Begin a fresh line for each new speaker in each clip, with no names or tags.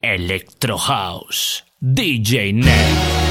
Electro House, DJ Net.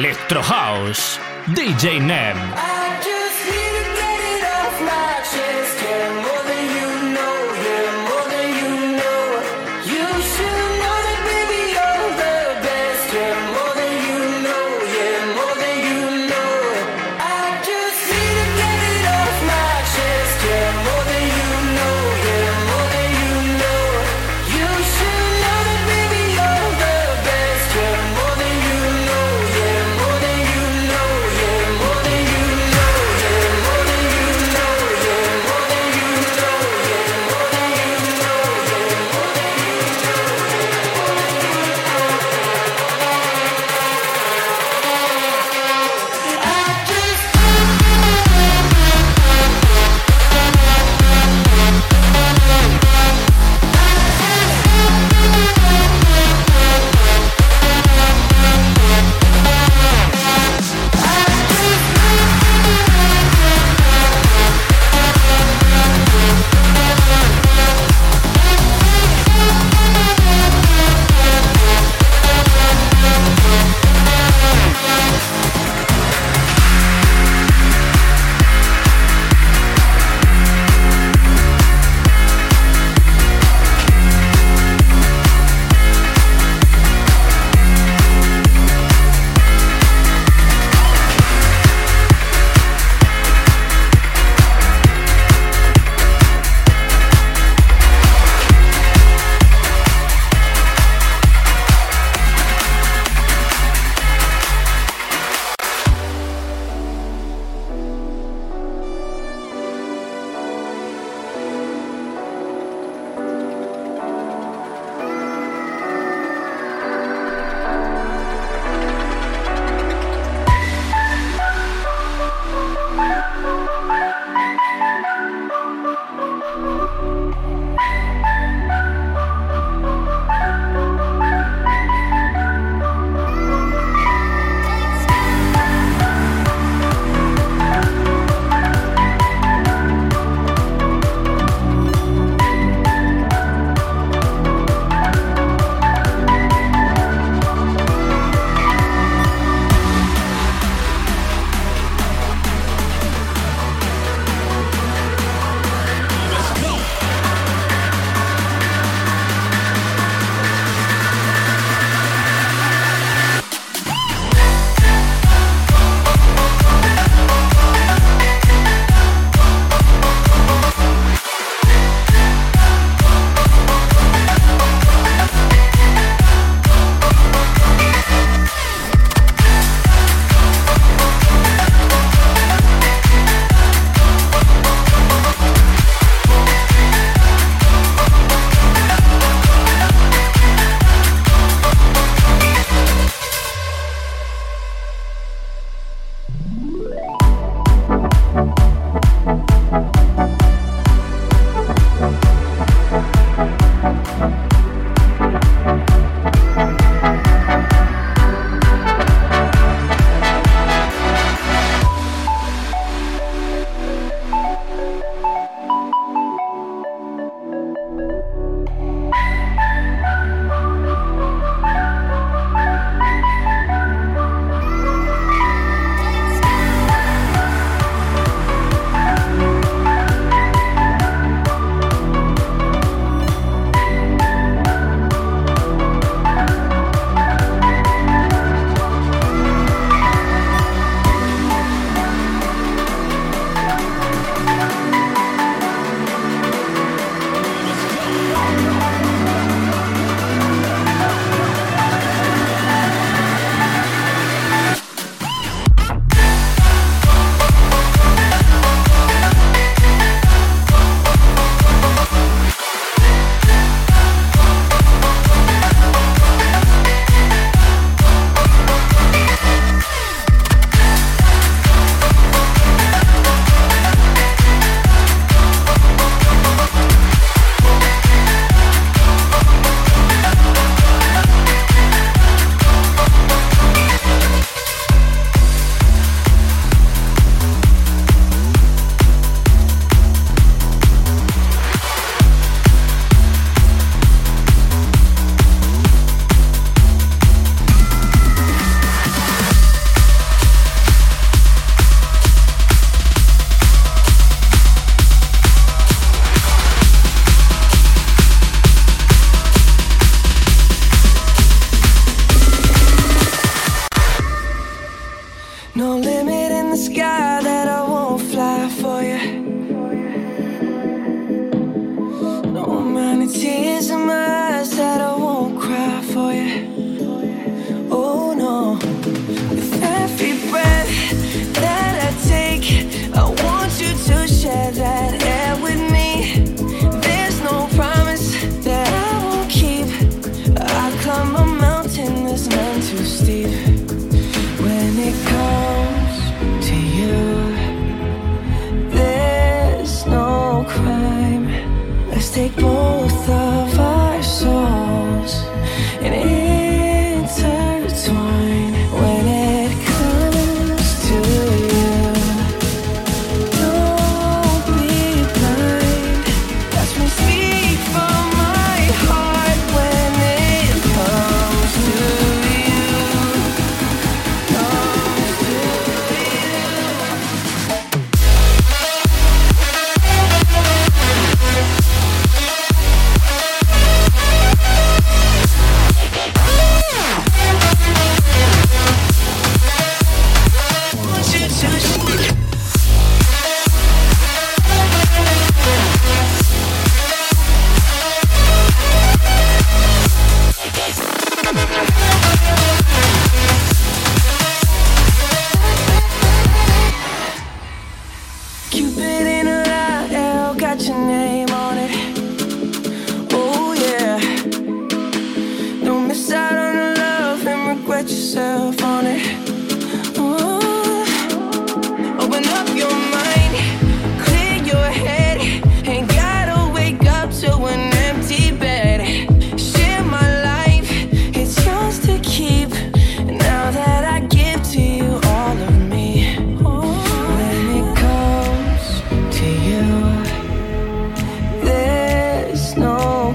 Electro House, DJ Nem.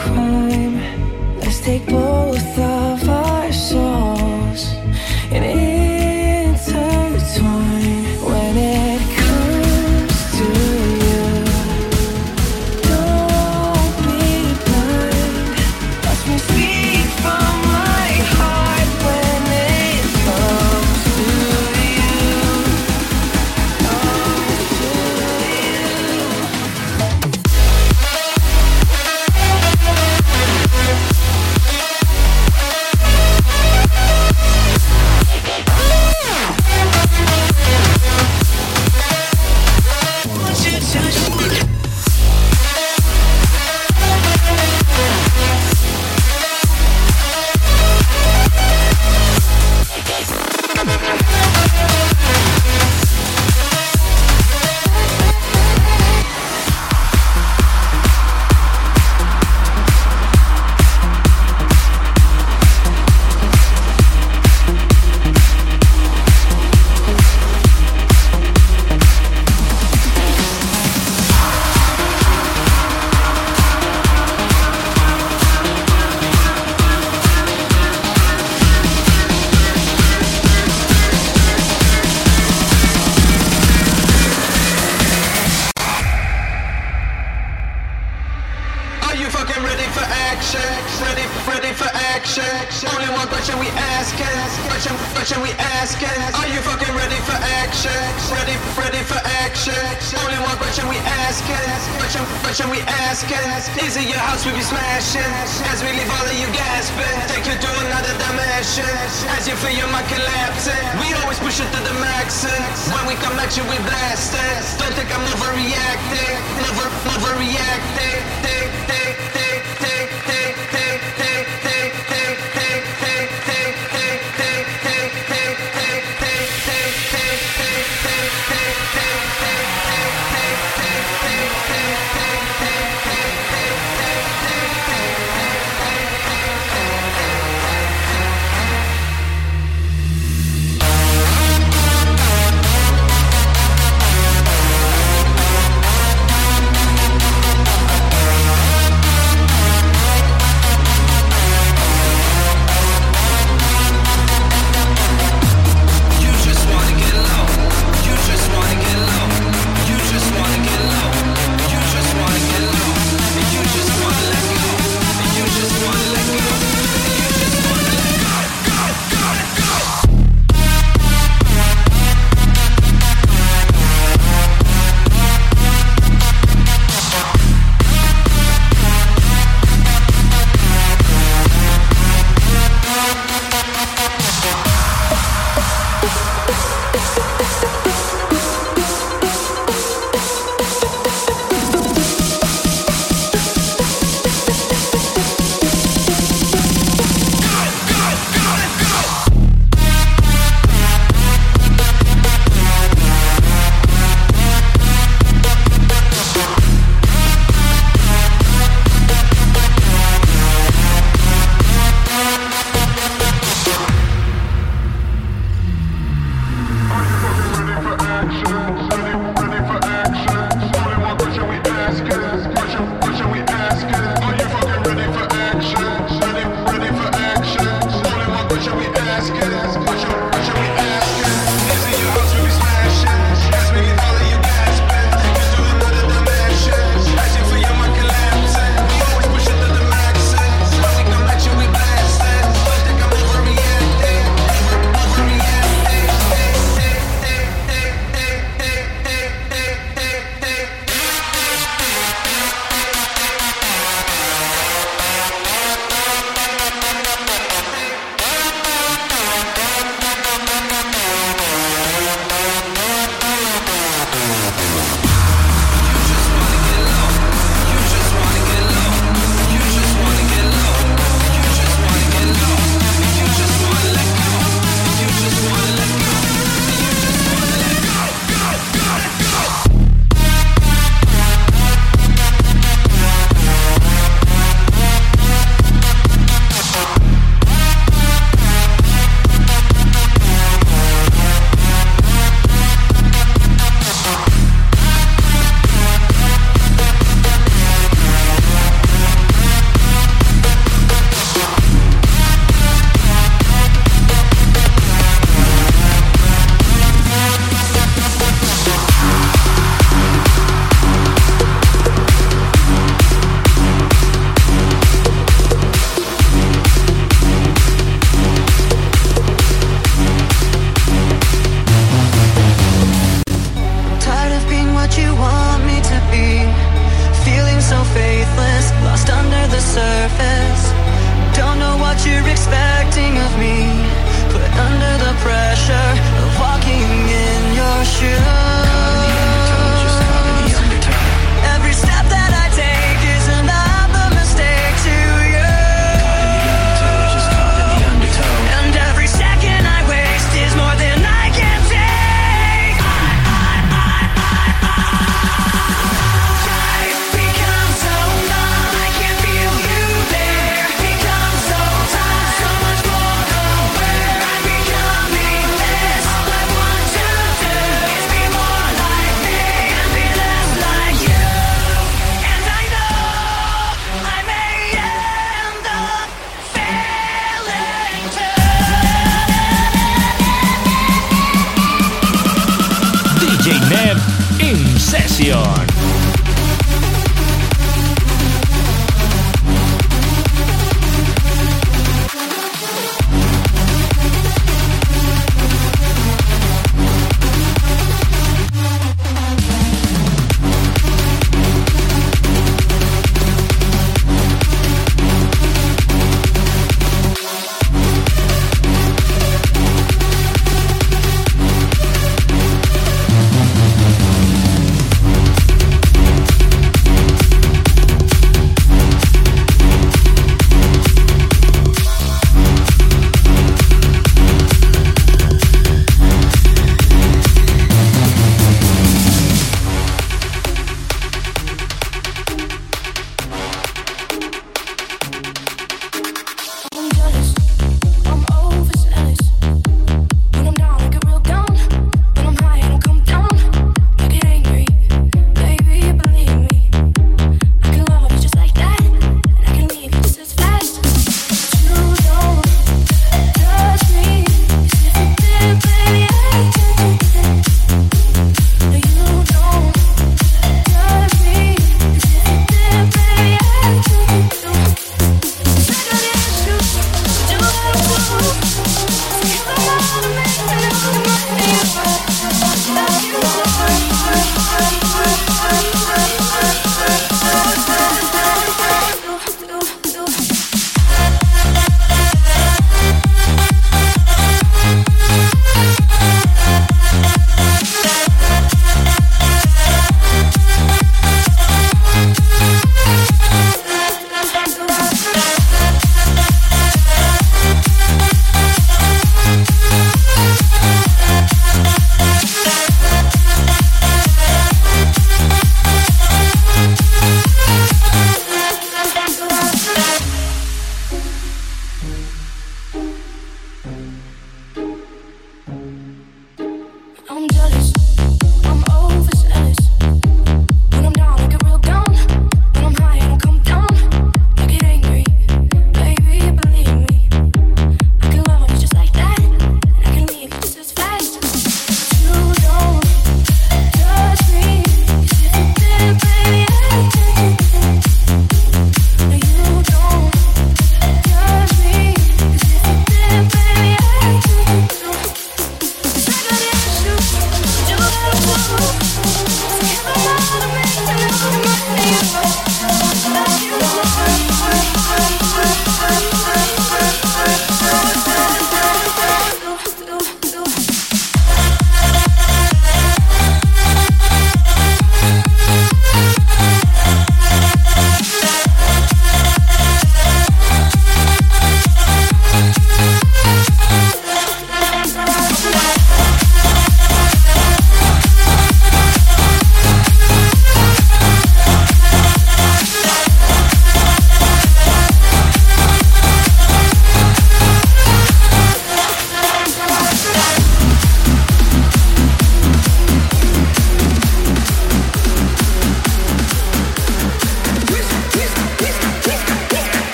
cry.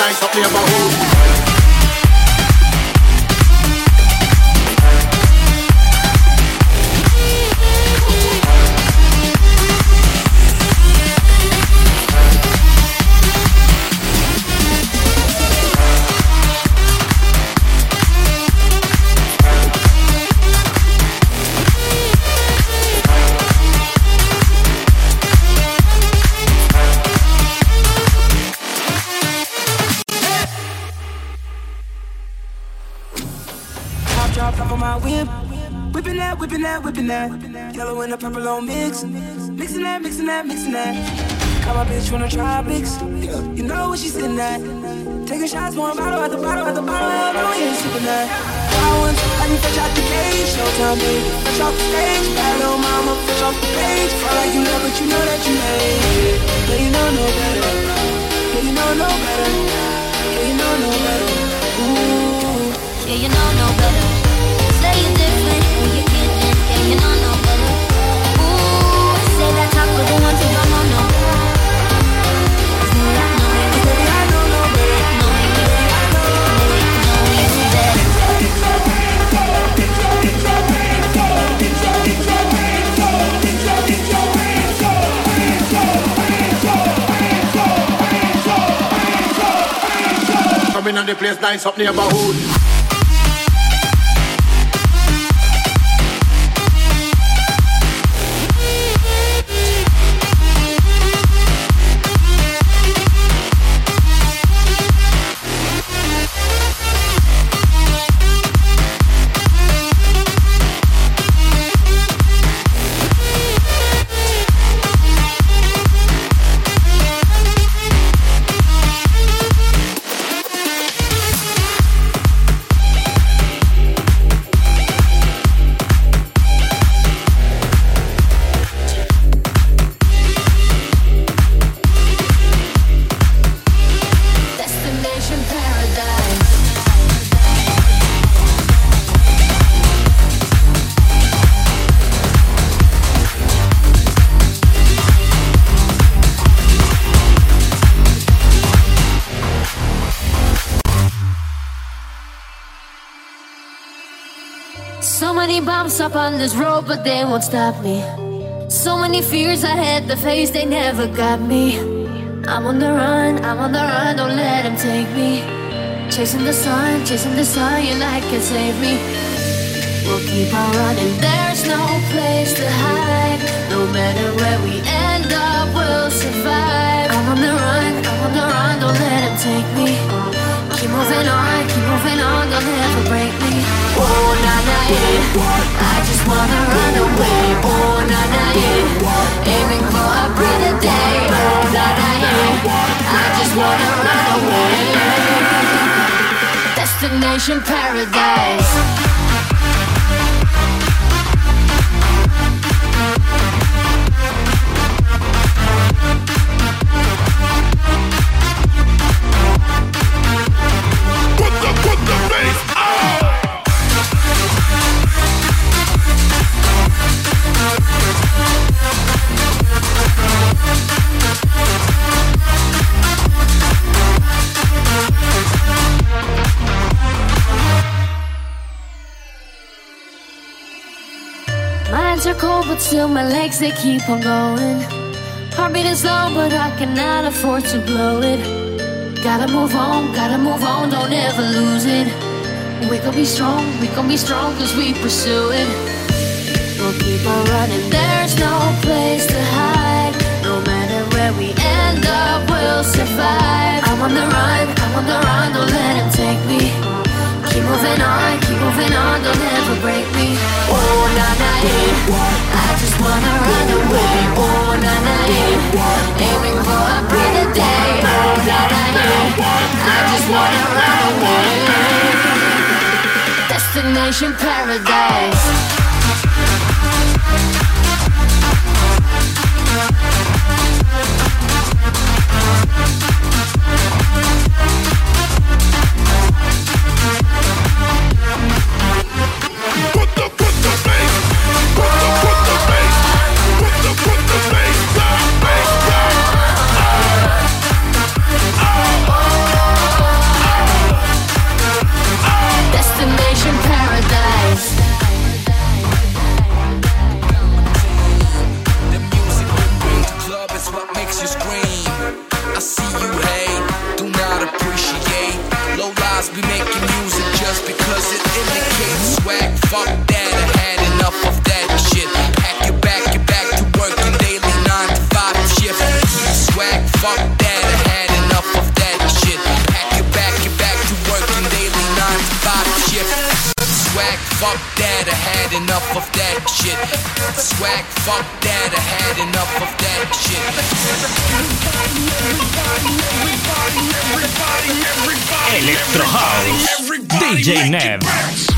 nice up neighborhood. that. Yellow and the purple on mix. Mixing that, mixing that, mixing that. Got my bitch from the tropics. You
know what she's sitting at. Taking shots, one bottle at the bottle at the bottle. Hell no, you ain't sipping that. Flowers, I can fresh out the cage. Showtime, baby. Fresh off the stage. Bad little mama, fresh off the page. Feel like you love, but you know that you hate. Yeah, you know no better. Yeah, you know no better. Yeah, you know no better. Ooh. Yeah, you know no better the
place
nice up neighborhood.
up on this road, but they won't stop me. So many fears I had to face, they never got me. I'm on the run, I'm on the run, don't let them take me. Chasing the sun, chasing the sun, your light can save me. We'll keep on running, there's no place to hide. No matter where we end up, we'll survive. I'm on the run, I'm on the run, don't let them take me. Keep moving on, keep moving on, don't ever break me. Oh, na na, yeah. I just wanna run away. Oh, na na, yeah. Aiming for a brighter day. Oh, na na, yeah. I just wanna run away. Destination paradise. Minds are cold, but still my legs they keep on going. Heartbeat is low, but I cannot afford to blow it. Gotta move on, gotta move on, don't ever lose it. We gon' be strong, we gon' be strong, cause we pursue it. We'll keep on running, there's no place to hide. No matter where we end up, we'll survive. I'm on the run, I'm on the run, don't let him take me. Keep moving on, keep moving on, don't ever break me. Oh, na na, yeah. I just wanna run away. Oh, na na, yeah. Aiming for a brighter day. Oh, na na, yeah. I just wanna run away. Destination paradise.
Because swag. Fuck that, I had enough of that shit. Pack your back, get back to working daily nine to five shift. Swag, fuck that, I had enough of that shit. Pack your back, get back to working daily nine to five shift. Swag, fuck that, I had enough of that shit. Swag, fuck that, I had enough of that shit.
Electro House. DJ Nev.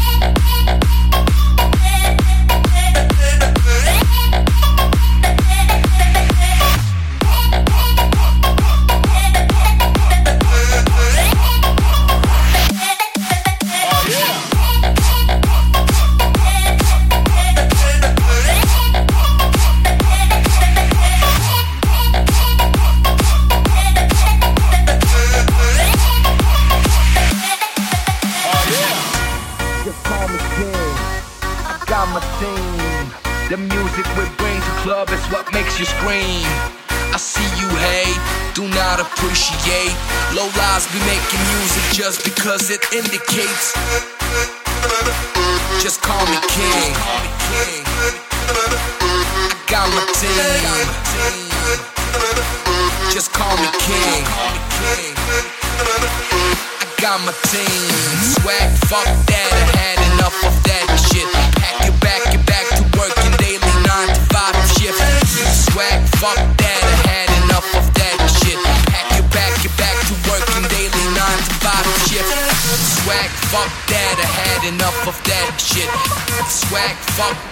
Because it indicates. Fuck